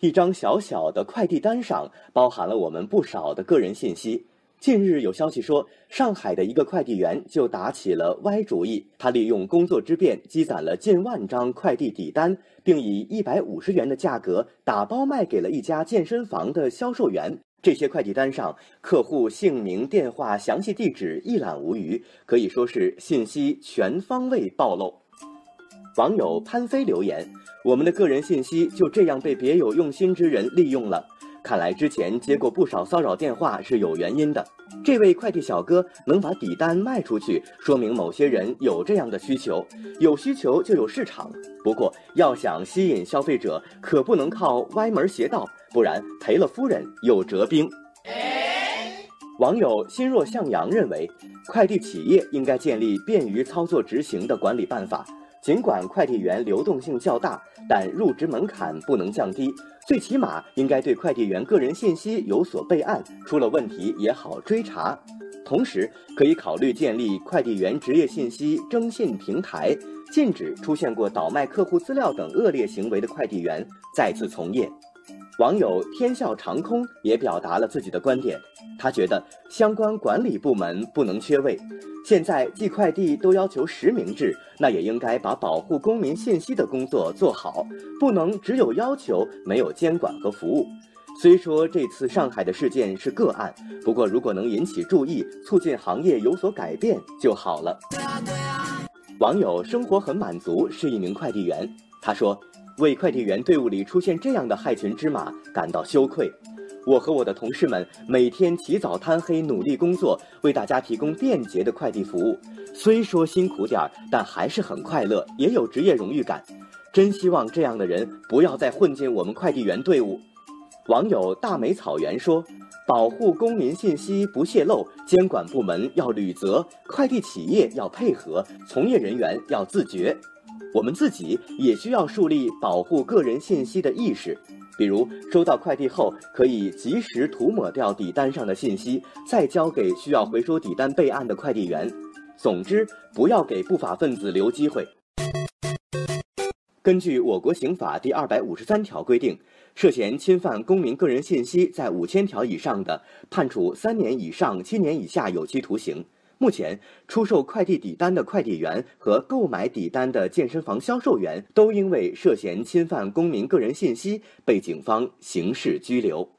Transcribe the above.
一张小小的快递单上包含了我们不少的个人信息。近日有消息说，上海的一个快递员就打起了歪主意，他利用工作之便积攒了近万张快递底单，并以一百五十元的价格打包卖给了一家健身房的销售员。这些快递单上，客户姓名、电话、详细地址一览无余，可以说是信息全方位暴露。网友潘飞留言：“我们的个人信息就这样被别有用心之人利用了。”看来之前接过不少骚扰电话是有原因的。这位快递小哥能把底单卖出去，说明某些人有这样的需求。有需求就有市场。不过要想吸引消费者，可不能靠歪门邪道，不然赔了夫人又折兵。网友心若向阳认为，快递企业应该建立便于操作执行的管理办法。尽管快递员流动性较大，但入职门槛不能降低。最起码应该对快递员个人信息有所备案，出了问题也好追查。同时，可以考虑建立快递员职业信息征信平台，禁止出现过倒卖客户资料等恶劣行为的快递员再次从业。网友天笑长空也表达了自己的观点，他觉得相关管理部门不能缺位。现在寄快递都要求实名制，那也应该把保护公民信息的工作做好，不能只有要求没有监管和服务。虽说这次上海的事件是个案，不过如果能引起注意，促进行业有所改变就好了。网友生活很满足是一名快递员，他说为快递员队伍里出现这样的害群之马感到羞愧。我和我的同事们每天起早贪黑努力工作，为大家提供便捷的快递服务。虽说辛苦点儿，但还是很快乐，也有职业荣誉感。真希望这样的人不要再混进我们快递员队伍。网友大美草原说：“保护公民信息不泄露，监管部门要履责，快递企业要配合，从业人员要自觉。我们自己也需要树立保护个人信息的意识。”比如收到快递后，可以及时涂抹掉底单上的信息，再交给需要回收底单备案的快递员。总之，不要给不法分子留机会。根据我国刑法第二百五十三条规定，涉嫌侵犯公民个人信息在五千条以上的，判处三年以上七年以下有期徒刑。目前，出售快递底单的快递员和购买底单的健身房销售员都因为涉嫌侵犯公民个人信息被警方刑事拘留。